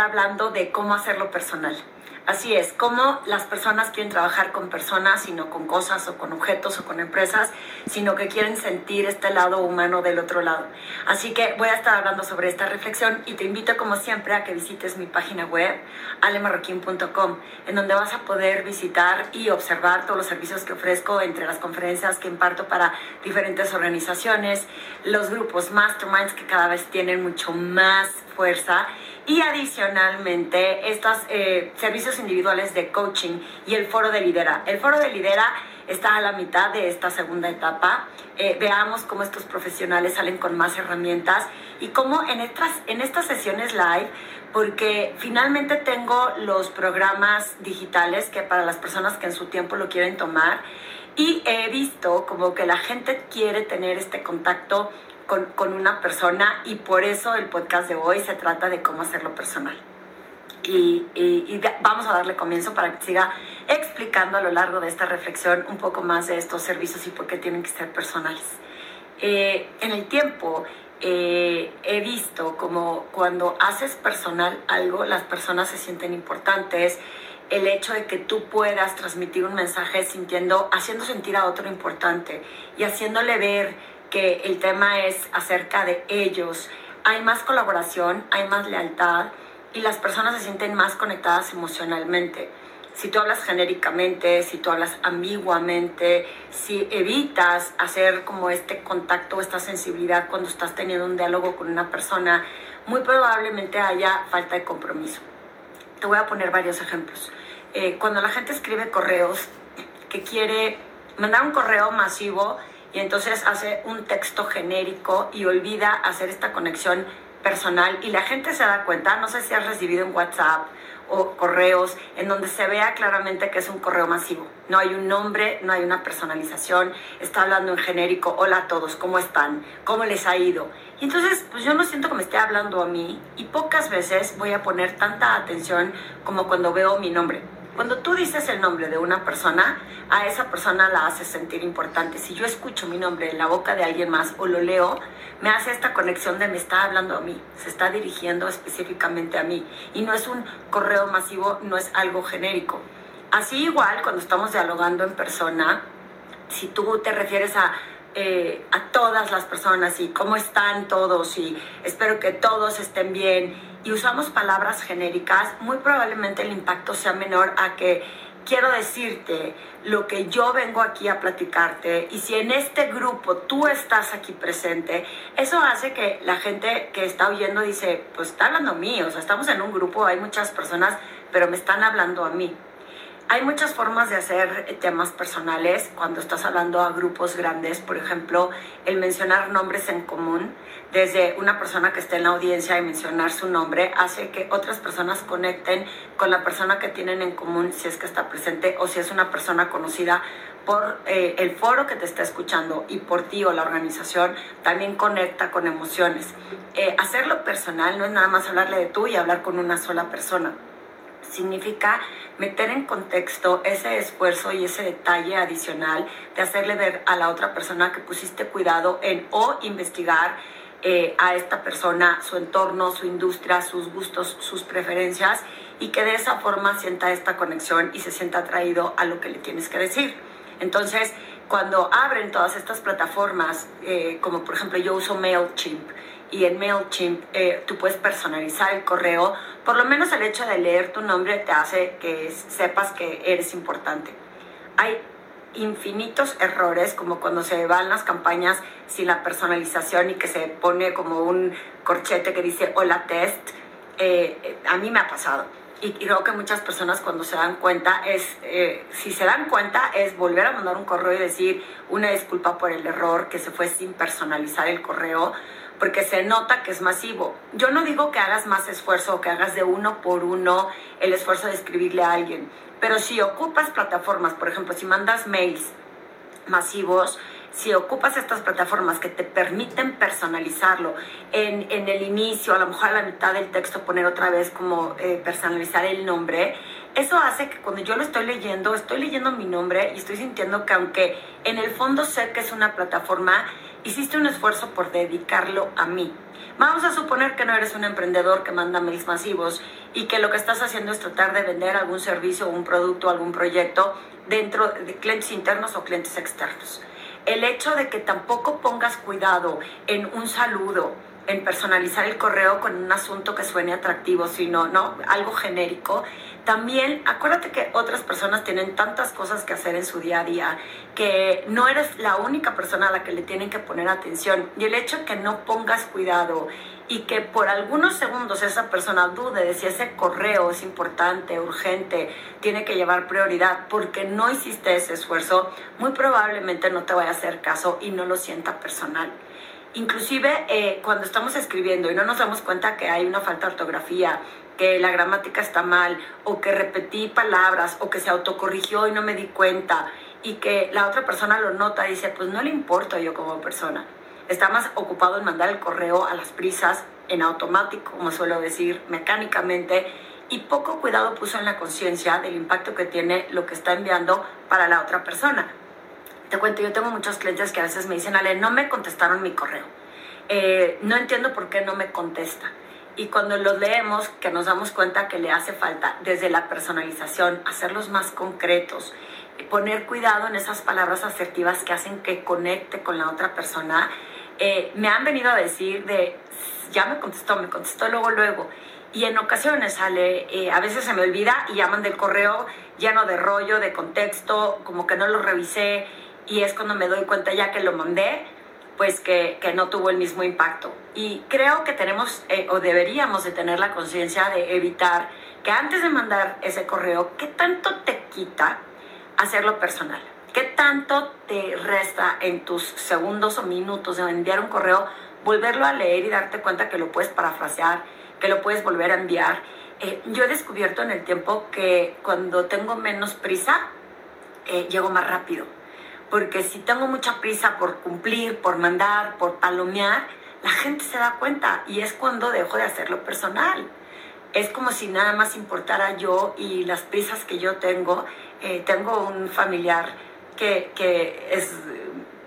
hablando de cómo hacerlo personal. Así es, cómo las personas quieren trabajar con personas y no con cosas o con objetos o con empresas, sino que quieren sentir este lado humano del otro lado. Así que voy a estar hablando sobre esta reflexión y te invito como siempre a que visites mi página web alemarroquín.com, en donde vas a poder visitar y observar todos los servicios que ofrezco entre las conferencias que imparto para diferentes organizaciones, los grupos masterminds que cada vez tienen mucho más fuerza y adicionalmente estos eh, servicios individuales de coaching y el foro de lidera. El foro de lidera está a la mitad de esta segunda etapa. Eh, veamos cómo estos profesionales salen con más herramientas y cómo en estas, en estas sesiones live, porque finalmente tengo los programas digitales que para las personas que en su tiempo lo quieren tomar y he visto como que la gente quiere tener este contacto con, una persona y por eso el podcast de hoy se trata de cómo hacerlo personal. Y, y, vamos a darle comienzo para que siga explicando a lo largo de esta reflexión un poco más de estos servicios y por qué tienen que ser personales. Eh, en el tiempo eh, he visto como cuando haces personal algo, las personas se sienten importantes, el hecho de que tú puedas transmitir un mensaje sintiendo, haciendo sentir a otro importante y haciéndole ver que el tema es acerca de ellos. Hay más colaboración, hay más lealtad y las personas se sienten más conectadas emocionalmente. Si tú hablas genéricamente, si tú hablas ambiguamente, si evitas hacer como este contacto, esta sensibilidad cuando estás teniendo un diálogo con una persona, muy probablemente haya falta de compromiso. Te voy a poner varios ejemplos. Eh, cuando la gente escribe correos que quiere mandar un correo masivo, y entonces hace un texto genérico y olvida hacer esta conexión personal y la gente se da cuenta, no sé si has recibido en WhatsApp o correos en donde se vea claramente que es un correo masivo. No hay un nombre, no hay una personalización, está hablando en genérico, hola a todos, ¿cómo están? ¿Cómo les ha ido? Y entonces, pues yo no siento que me esté hablando a mí y pocas veces voy a poner tanta atención como cuando veo mi nombre. Cuando tú dices el nombre de una persona, a esa persona la haces sentir importante. Si yo escucho mi nombre en la boca de alguien más o lo leo, me hace esta conexión de me está hablando a mí, se está dirigiendo específicamente a mí. Y no es un correo masivo, no es algo genérico. Así igual, cuando estamos dialogando en persona, si tú te refieres a eh, a todas las personas y cómo están todos y espero que todos estén bien y usamos palabras genéricas, muy probablemente el impacto sea menor a que quiero decirte lo que yo vengo aquí a platicarte y si en este grupo tú estás aquí presente, eso hace que la gente que está oyendo dice, pues está hablando a mí, o sea, estamos en un grupo, hay muchas personas, pero me están hablando a mí. Hay muchas formas de hacer temas personales cuando estás hablando a grupos grandes, por ejemplo, el mencionar nombres en común, desde una persona que esté en la audiencia y mencionar su nombre, hace que otras personas conecten con la persona que tienen en común si es que está presente o si es una persona conocida por eh, el foro que te está escuchando y por ti o la organización, también conecta con emociones. Eh, hacerlo personal no es nada más hablarle de tú y hablar con una sola persona significa meter en contexto ese esfuerzo y ese detalle adicional de hacerle ver a la otra persona que pusiste cuidado en o investigar eh, a esta persona, su entorno, su industria, sus gustos, sus preferencias y que de esa forma sienta esta conexión y se sienta atraído a lo que le tienes que decir. Entonces, cuando abren todas estas plataformas, eh, como por ejemplo yo uso MailChimp, y en MailChimp eh, tú puedes personalizar el correo, por lo menos el hecho de leer tu nombre te hace que sepas que eres importante. Hay infinitos errores, como cuando se van las campañas sin la personalización y que se pone como un corchete que dice hola test. Eh, eh, a mí me ha pasado. Y, creo que muchas personas cuando se dan cuenta es, si se dan cuenta, es volver a mandar un correo y decir una disculpa por el error, que se fue sin personalizar el correo, porque se nota que es masivo. Yo no digo que hagas más esfuerzo o que hagas de uno por uno el esfuerzo de escribirle a alguien, pero si ocupas plataformas, por ejemplo, si mandas mails masivos, si ocupas estas plataformas que te permiten personalizarlo en, en, el inicio, a lo mejor a la mitad del texto poner otra vez como eh, personalizar el nombre, eso hace que cuando yo lo estoy leyendo, estoy leyendo mi nombre y estoy sintiendo que aunque en el fondo sé que es una plataforma, hiciste un esfuerzo por dedicarlo a mí. Vamos a suponer que no eres un emprendedor que manda mails masivos y que lo que estás haciendo es tratar de vender algún servicio un producto, algún proyecto dentro de clientes internos o clientes externos el hecho de que tampoco pongas cuidado en un saludo, en personalizar el correo con un asunto que suene atractivo, sino no algo genérico. También acuérdate que otras personas tienen tantas cosas que hacer en su día a día que no eres la única persona a la que le tienen que poner atención. Y el hecho que no pongas cuidado y que por algunos segundos esa persona dude de si ese correo es importante, urgente, tiene que llevar prioridad, porque no hiciste ese esfuerzo, muy probablemente no te vaya a hacer caso y no lo sienta personal. Inclusive eh, cuando estamos escribiendo y no nos damos cuenta que hay una falta de ortografía, que la gramática está mal, o que repetí palabras, o que se autocorrigió y no me di cuenta, y que la otra persona lo nota y dice, pues no le importo yo como persona está más ocupado en mandar el correo a las prisas, en automático, como suelo decir, mecánicamente, y poco cuidado puso en la conciencia del impacto que tiene lo que está enviando para la otra persona. Te cuento, yo tengo muchos clientes que a veces me dicen, Ale, no me contestaron mi correo. Eh, no entiendo por qué no me contesta. Y cuando los leemos, que nos damos cuenta que le hace falta desde la personalización, hacerlos más concretos, poner cuidado en esas palabras asertivas que hacen que conecte con la otra persona, eh, me han venido a decir de, ya me contestó, me contestó luego, luego. Y en ocasiones sale, eh, a veces se me olvida y llaman del correo lleno de rollo, de contexto, como que no lo revisé y es cuando me doy cuenta ya que lo mandé, pues que, que no tuvo el mismo impacto. Y creo que tenemos eh, o deberíamos de tener la conciencia de evitar que antes de mandar ese correo, ¿qué tanto te quita hacerlo personal? ¿Qué tanto te resta en tus segundos o minutos de enviar un correo, volverlo a leer y darte cuenta que lo puedes parafrasear, que lo puedes volver a enviar? Eh, yo he descubierto en el tiempo que cuando tengo menos prisa, eh, llego más rápido. Porque si tengo mucha prisa por cumplir, por mandar, por palomear, la gente se da cuenta y es cuando dejo de hacerlo personal. Es como si nada más importara yo y las prisas que yo tengo. Eh, tengo un familiar que, es,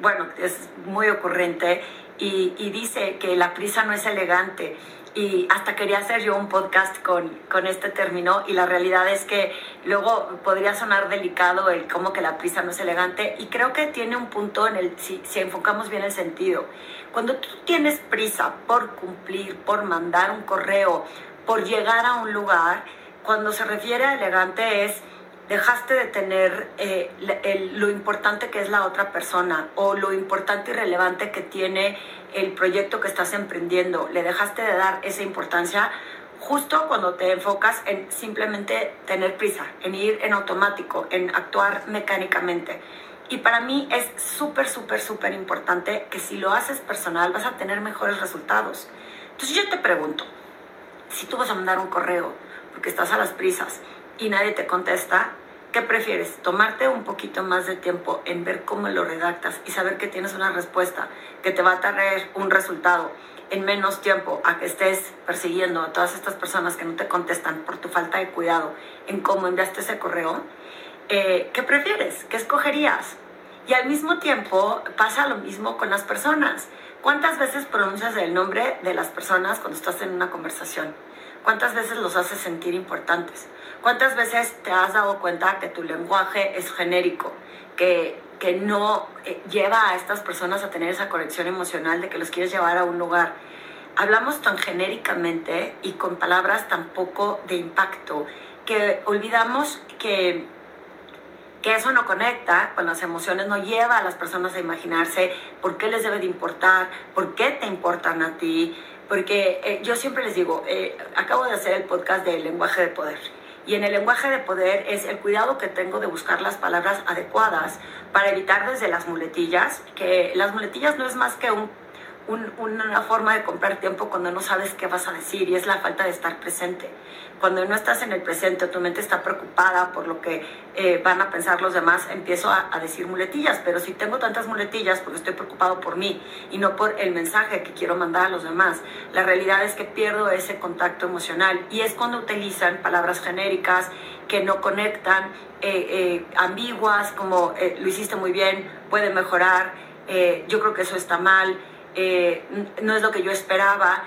bueno, es muy ocurrente y, dice que la prisa no es elegante. Y hasta quería hacer yo un podcast con, con, este término y la realidad es que luego podría sonar delicado el cómo que la prisa no es elegante y creo que tiene un punto en el, si, si enfocamos bien el sentido. Cuando tú tienes prisa por cumplir, por mandar un correo, por llegar a un lugar, cuando se refiere a elegante es dejaste de tener eh, lo importante que es la otra persona o lo importante y relevante que tiene el proyecto que estás emprendiendo. Le dejaste de dar esa importancia justo cuando te enfocas en simplemente tener prisa, en ir en automático, en actuar mecánicamente. Y para mí es súper, súper, súper importante que si lo haces personal vas a tener mejores resultados. Entonces yo te pregunto, si tú vas a mandar un correo porque estás a las prisas, y nadie te contesta, ¿qué prefieres? ¿Tomarte un poquito más de tiempo en ver cómo lo redactas y saber que tienes una respuesta que te va a traer un resultado en menos tiempo a que estés persiguiendo a todas estas personas que no te contestan por tu falta de cuidado en cómo enviaste ese correo? Eh, ¿Qué prefieres? ¿Qué escogerías? Y al mismo tiempo pasa lo mismo con las personas. ¿Cuántas veces pronuncias el nombre de las personas cuando estás en una conversación? ¿Cuántas veces los haces sentir importantes? ¿Cuántas veces te has dado cuenta que tu lenguaje es genérico, que, que no eh, lleva a estas personas a tener esa conexión emocional de que los quieres llevar a un lugar? Hablamos tan genéricamente y con palabras tan poco de impacto que olvidamos que, que eso no conecta con las emociones, no lleva a las personas a imaginarse por qué les debe de importar, por qué te importan a ti, porque eh, yo siempre les digo, eh, acabo de hacer el podcast del lenguaje de poder. Y en el lenguaje de poder es el cuidado que tengo de buscar las palabras adecuadas para evitar desde las muletillas, que las muletillas no es más que un, una forma de comprar tiempo cuando no sabes qué vas a decir y es la falta de estar presente. Cuando no estás en el presente, tu mente está preocupada por lo que eh, van a pensar los demás, empiezo a, a, decir muletillas, pero si tengo tantas muletillas porque estoy preocupado por mí y no por el mensaje que quiero mandar a los demás, la realidad es que pierdo ese contacto emocional y es cuando utilizan palabras genéricas que no conectan, eh, eh, ambiguas como lo hiciste muy bien, puede mejorar, yo creo que eso está mal. Eh, no es lo que yo esperaba.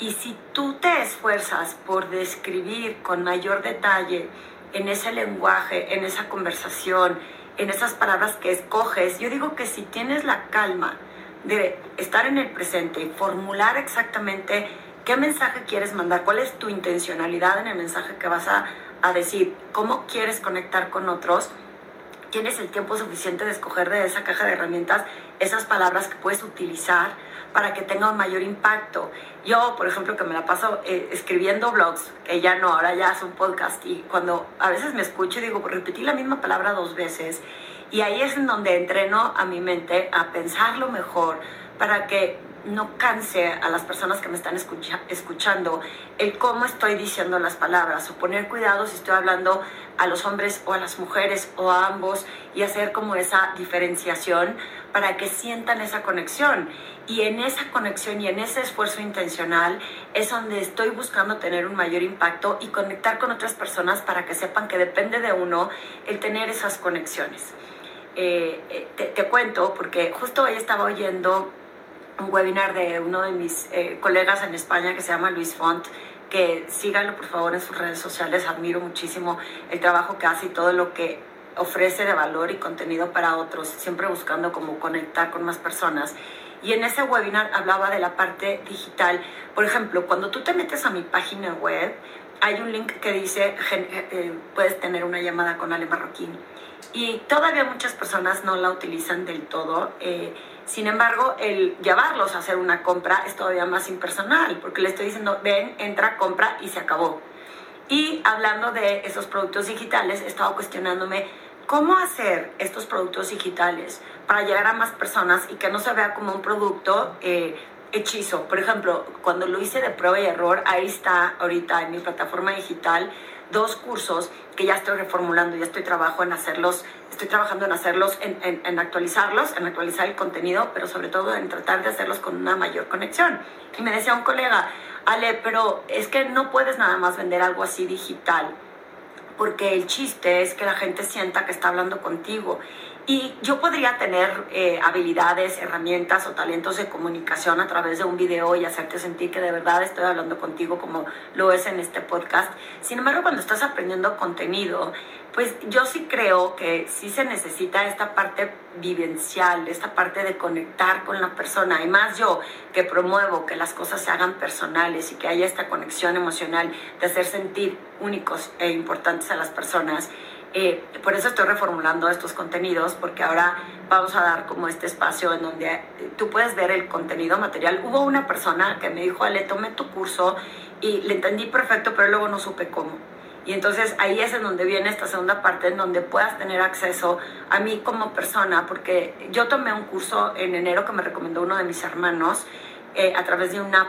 Y si tú te esfuerzas por describir con mayor detalle en ese lenguaje, en esa conversación, en esas palabras que escoges, yo digo que si tienes la calma de estar en el presente formular exactamente qué mensaje quieres mandar, cuál es tu intencionalidad en el mensaje que vas a, a decir, cómo quieres conectar con otros, tienes el tiempo suficiente de escoger de esa caja de herramientas esas palabras que puedes utilizar para que tenga un mayor impacto. Yo, por ejemplo, que me la paso eh, escribiendo blogs, que ya no, ahora ya es un podcast, y cuando a veces me escucho y digo, pues repetí la misma palabra dos veces, y ahí es en donde entreno a mi mente a pensarlo mejor para que no canse a las personas que me están escuchando el cómo estoy diciendo las palabras o poner cuidado si estoy hablando a los hombres o a las mujeres o a ambos y hacer como esa diferenciación para que sientan esa conexión. Y en esa conexión y en ese esfuerzo intencional es donde estoy buscando tener un mayor impacto y conectar con otras personas para que sepan que depende de uno el tener esas conexiones. Eh, eh, te, cuento, porque justo hoy estaba oyendo un webinar de uno de mis eh, colegas en España que se llama Luis Font, que síganlo por favor en sus redes sociales, admiro muchísimo el trabajo que hace y todo lo que ofrece de valor y contenido para otros, siempre buscando cómo conectar con más personas. Y en ese webinar hablaba de la parte digital. Por ejemplo, cuando tú te metes a mi página web, hay un link que dice, eh, puedes tener una llamada con Ale Marroquín. Y todavía muchas personas no la utilizan del todo. Eh, sin embargo, el llevarlos a hacer una compra es todavía más impersonal, porque le estoy diciendo, ven, entra, compra y se acabó. Y hablando de esos productos digitales, he estado cuestionándome cómo hacer estos productos digitales para llegar a más personas y que no se vea como un producto eh, hechizo. Por ejemplo, cuando lo hice de prueba y error, ahí está ahorita en mi plataforma digital dos cursos que ya estoy reformulando, ya estoy trabajo en hacerlos, estoy trabajando en hacerlos, en, en, actualizarlos, en actualizar el contenido, pero sobre todo en tratar de hacerlos con una mayor conexión. Y me decía un colega, Ale, pero es que no puedes nada más vender algo así digital, porque el chiste es que la gente sienta que está hablando contigo y yo podría tener eh, habilidades, herramientas o talentos de comunicación a través de un video y hacerte sentir que de verdad estoy hablando contigo como lo es en este podcast. Sin embargo, cuando estás aprendiendo contenido, pues yo sí creo que sí se necesita esta parte vivencial, esta parte de conectar con la persona. Y más yo que promuevo que las cosas se hagan personales y que haya esta conexión emocional de hacer sentir únicos e importantes a las personas eh, por eso estoy reformulando estos contenidos, porque ahora vamos a dar como este espacio en donde eh, tú puedes ver el contenido material. Hubo una persona que me dijo, Ale, tomé tu curso y le entendí perfecto, pero luego no supe cómo. Y entonces ahí es en donde viene esta segunda parte, en donde puedas tener acceso a mí como persona, porque yo tomé un curso en enero que me recomendó uno de mis hermanos eh, a través de un app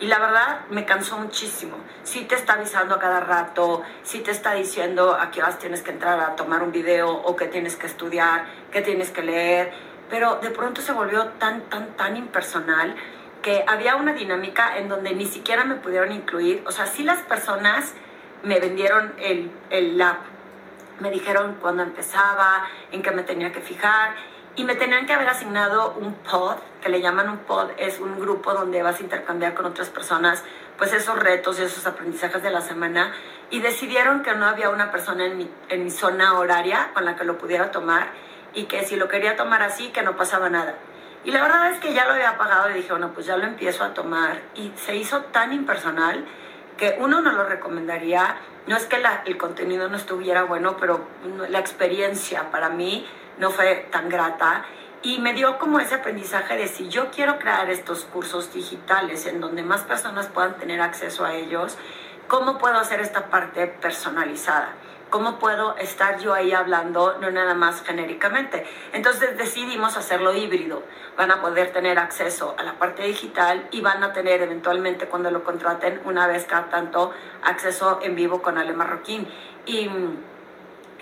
y la verdad me cansó muchísimo. Sí te está avisando a cada rato, sí te está diciendo a qué horas tienes que entrar a tomar un video o que tienes que estudiar, que tienes que leer, pero de pronto se volvió tan, tan, tan impersonal que había una dinámica en donde ni siquiera me pudieron incluir. O sea, sí las personas me vendieron el, el app, me dijeron cuándo empezaba, en qué me tenía que fijar y me tenían que haber asignado un pod, que le llaman un pod, es un grupo donde vas a intercambiar con otras personas, pues esos retos y esos aprendizajes de la semana, y decidieron que no había una persona en mi, en mi zona horaria con la que lo pudiera tomar, y que si lo quería tomar así, que no pasaba nada. Y la verdad es que ya lo había pagado y dije, bueno, pues ya lo empiezo a tomar, y se hizo tan impersonal que uno no lo recomendaría, no es que la, el contenido no estuviera bueno, pero la experiencia para mí no fue tan grata. Y me dio como ese aprendizaje de si yo quiero crear estos cursos digitales en donde más personas puedan tener acceso a ellos, ¿cómo puedo hacer esta parte personalizada? ¿Cómo puedo estar yo ahí hablando, no nada más genéricamente? Entonces decidimos hacerlo híbrido. Van a poder tener acceso a la parte digital y van a tener eventualmente cuando lo contraten una vez cada tanto acceso en vivo con Ale Marroquín. Y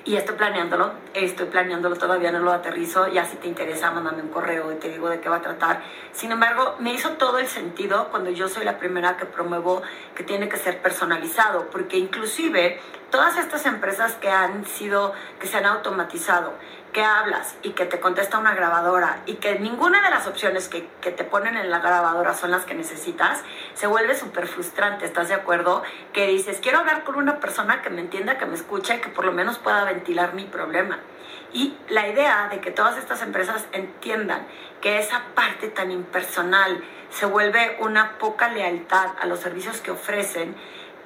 y estoy planeándolo, estoy planeándolo, todavía no lo aterrizo, ya si te interesa, mándame un correo y te digo de qué va a tratar. Sin embargo, me hizo todo el sentido cuando yo soy la primera que promuevo que tiene que ser personalizado, porque inclusive todas estas empresas que han sido, que se han automatizado, que hablas y que te contesta una grabadora y que ninguna de las opciones que, que te ponen en la grabadora son las que necesitas, se vuelve súper frustrante, ¿estás de acuerdo? Que dices, quiero hablar con una persona que me entienda, que me escuche que por lo menos pueda ventilar mi problema. Y la idea de que todas estas empresas entiendan que esa parte tan impersonal se vuelve una poca lealtad a los servicios que ofrecen,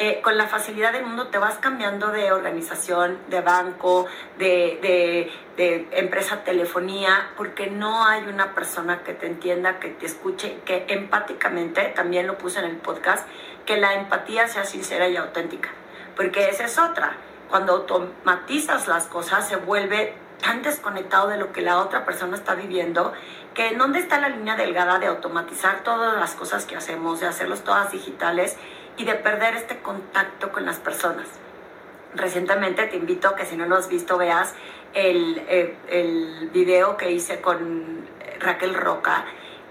eh, con la facilidad del mundo te vas cambiando de organización, de banco, de, de, empresa telefonía, porque no hay una persona que te entienda, que te escuche, que empáticamente, también lo puse en el podcast, que la empatía sea sincera y auténtica, porque esa es otra. Cuando automatizas las cosas se vuelve tan desconectado de lo que la otra persona está viviendo, que en dónde está la línea delgada de automatizar todas las cosas que hacemos, de hacerlos todas digitales y de perder este contacto con las personas. Recientemente te invito a que si no lo has visto veas el, eh, el video que hice con Raquel Roca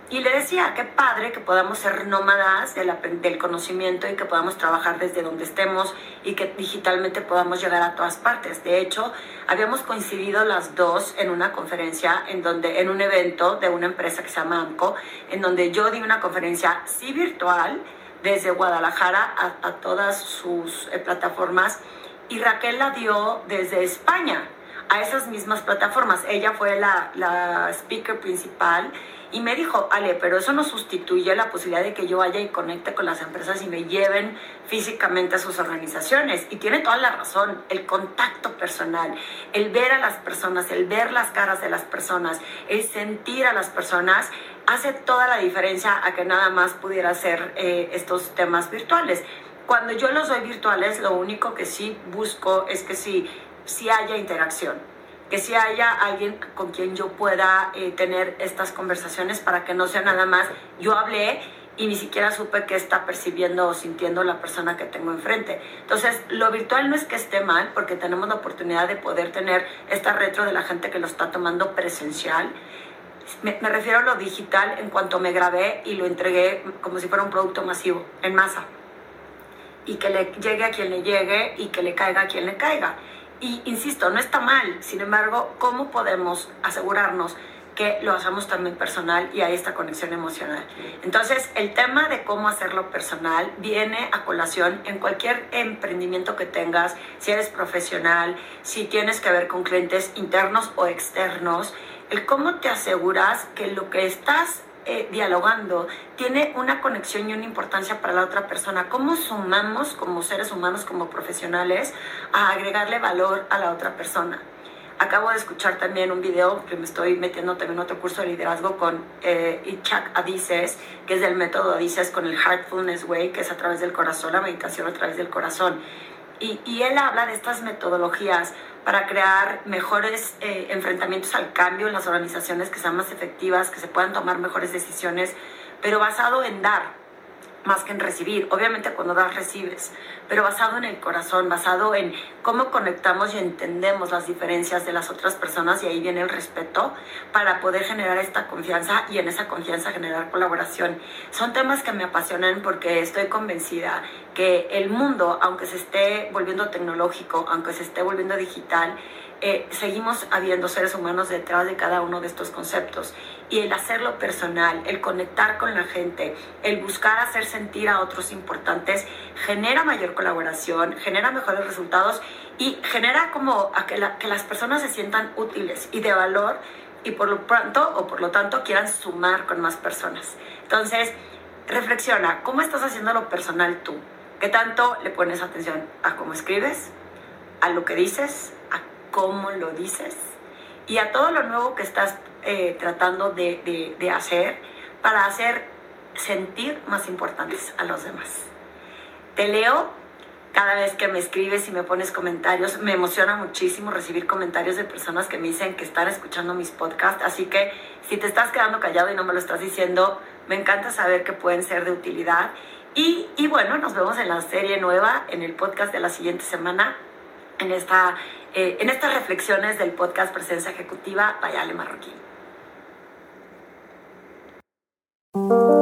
y le decía, qué padre que podamos ser nómadas del, del conocimiento y que podamos trabajar desde donde estemos y que digitalmente podamos llegar a todas partes. De hecho, habíamos coincidido las dos en una conferencia, en, donde, en un evento de una empresa que se llama AMCO, en donde yo di una conferencia sí virtual, desde Guadalajara a, todas sus eh, plataformas y Raquel la dio desde España a esas mismas plataformas. Ella fue la, la speaker principal y me dijo, Ale, pero eso no sustituye la posibilidad de que yo vaya y conecte con las empresas y me lleven físicamente a sus organizaciones. Y tiene toda la razón, el contacto personal, el ver a las personas, el ver las caras de las personas, el sentir a las personas, hace toda la diferencia a que nada más pudiera ser eh, estos temas virtuales. Cuando yo los doy virtuales, lo único que sí busco es que sí, sí haya interacción que si haya alguien con quien yo pueda eh, tener estas conversaciones para que no sea nada más yo hablé y ni siquiera supe qué está percibiendo o sintiendo la persona que tengo enfrente. Entonces, lo virtual no es que esté mal, porque tenemos la oportunidad de poder tener esta retro de la gente que lo está tomando presencial. Me, me refiero a lo digital en cuanto me grabé y lo entregué como si fuera un producto masivo, en masa. Y que le llegue a quien le llegue y que le caiga a quien le caiga. Y insisto, no está mal, sin embargo, ¿cómo podemos asegurarnos que lo hacemos también personal y hay esta conexión emocional? Entonces, el tema de cómo hacerlo personal viene a colación en cualquier emprendimiento que tengas, si eres profesional, si tienes que ver con clientes internos o externos, el cómo te aseguras que lo que estás eh, dialogando tiene una conexión y una importancia para la otra persona. ¿Cómo sumamos como seres humanos, como profesionales, a agregarle valor a la otra persona? Acabo de escuchar también un video que me estoy metiendo también otro curso de liderazgo con eh, Ichak Adises, que es del método Adises con el Heartfulness Way, que es a través del corazón, la meditación a través del corazón. Y, y él habla de estas metodologías para crear mejores eh, enfrentamientos al cambio en las organizaciones que sean más efectivas, que se puedan tomar mejores decisiones, pero basado en dar más que en recibir. Obviamente cuando das recibes, pero basado en el corazón, basado en cómo conectamos y entendemos las diferencias de las otras personas y ahí viene el respeto para poder generar esta confianza y en esa confianza generar colaboración. Son temas que me apasionan porque estoy convencida que el mundo, aunque se esté volviendo tecnológico, aunque se esté volviendo digital, eh, seguimos habiendo seres humanos detrás de cada uno de estos conceptos. Y el hacerlo personal, el conectar con la gente, el buscar hacer sentir a otros importantes, genera mayor colaboración, genera mejores resultados y genera como a que, que las personas se sientan útiles y de valor y por lo pronto o por lo tanto quieran sumar con más personas. Entonces, reflexiona, ¿cómo estás haciendo lo personal tú? ¿Qué tanto le pones atención a cómo escribes, a lo que dices, cómo lo dices y a todo lo nuevo que estás eh, tratando de, de hacer para hacer sentir más importantes a los demás. Te leo cada vez que me escribes y me pones comentarios. Me emociona muchísimo recibir comentarios de personas que me dicen que están escuchando mis podcasts. Así que si te estás quedando callado y no me lo estás diciendo, me encanta saber que pueden ser de utilidad. Y, y bueno, nos vemos en la serie nueva, en el podcast de la siguiente semana, en, esta, eh, en estas reflexiones del podcast Presencia Ejecutiva Vayale Marroquín. Música